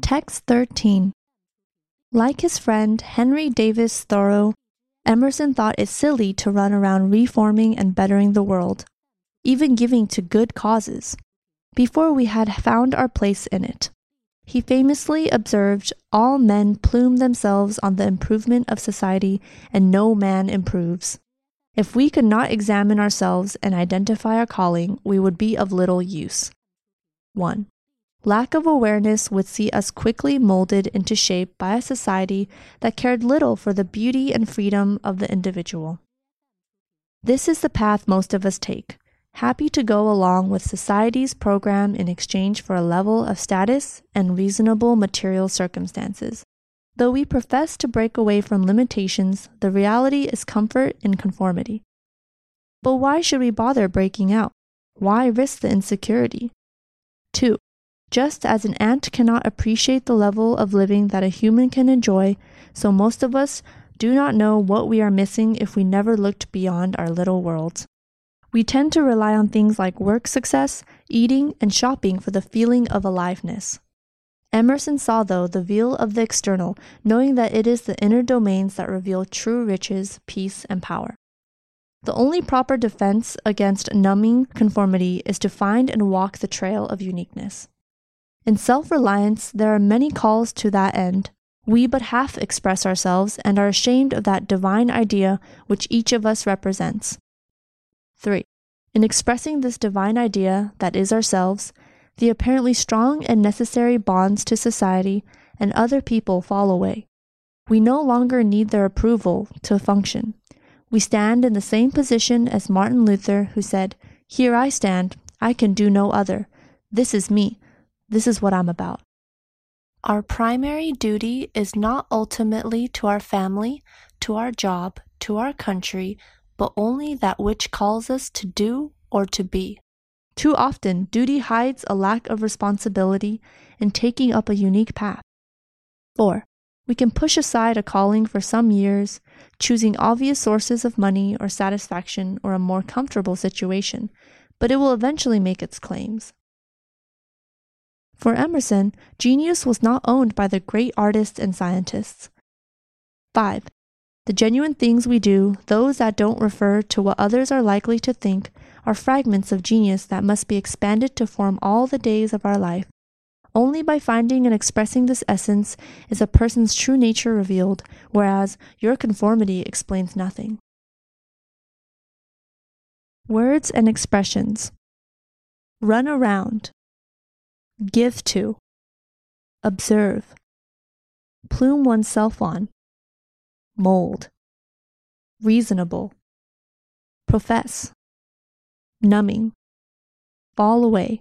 Text 13. Like his friend Henry David Thoreau, Emerson thought it silly to run around reforming and bettering the world, even giving to good causes, before we had found our place in it. He famously observed, All men plume themselves on the improvement of society, and no man improves. If we could not examine ourselves and identify our calling, we would be of little use. 1. Lack of awareness would see us quickly molded into shape by a society that cared little for the beauty and freedom of the individual. This is the path most of us take, happy to go along with society's program in exchange for a level of status and reasonable material circumstances. Though we profess to break away from limitations, the reality is comfort in conformity. But why should we bother breaking out? Why risk the insecurity? 2. Just as an ant cannot appreciate the level of living that a human can enjoy, so most of us do not know what we are missing if we never looked beyond our little worlds. We tend to rely on things like work success, eating, and shopping for the feeling of aliveness. Emerson saw, though, the veil of the external, knowing that it is the inner domains that reveal true riches, peace, and power. The only proper defense against numbing conformity is to find and walk the trail of uniqueness. In self reliance, there are many calls to that end. We but half express ourselves and are ashamed of that divine idea which each of us represents. 3. In expressing this divine idea that is ourselves, the apparently strong and necessary bonds to society and other people fall away. We no longer need their approval to function. We stand in the same position as Martin Luther, who said, Here I stand, I can do no other. This is me. This is what I'm about. Our primary duty is not ultimately to our family, to our job, to our country, but only that which calls us to do or to be. Too often, duty hides a lack of responsibility in taking up a unique path. 4. We can push aside a calling for some years, choosing obvious sources of money or satisfaction or a more comfortable situation, but it will eventually make its claims. For Emerson, genius was not owned by the great artists and scientists. 5. The genuine things we do, those that don't refer to what others are likely to think, are fragments of genius that must be expanded to form all the days of our life. Only by finding and expressing this essence is a person's true nature revealed, whereas your conformity explains nothing. Words and expressions. Run around give to, observe, plume oneself on, mold, reasonable, profess, numbing, fall away,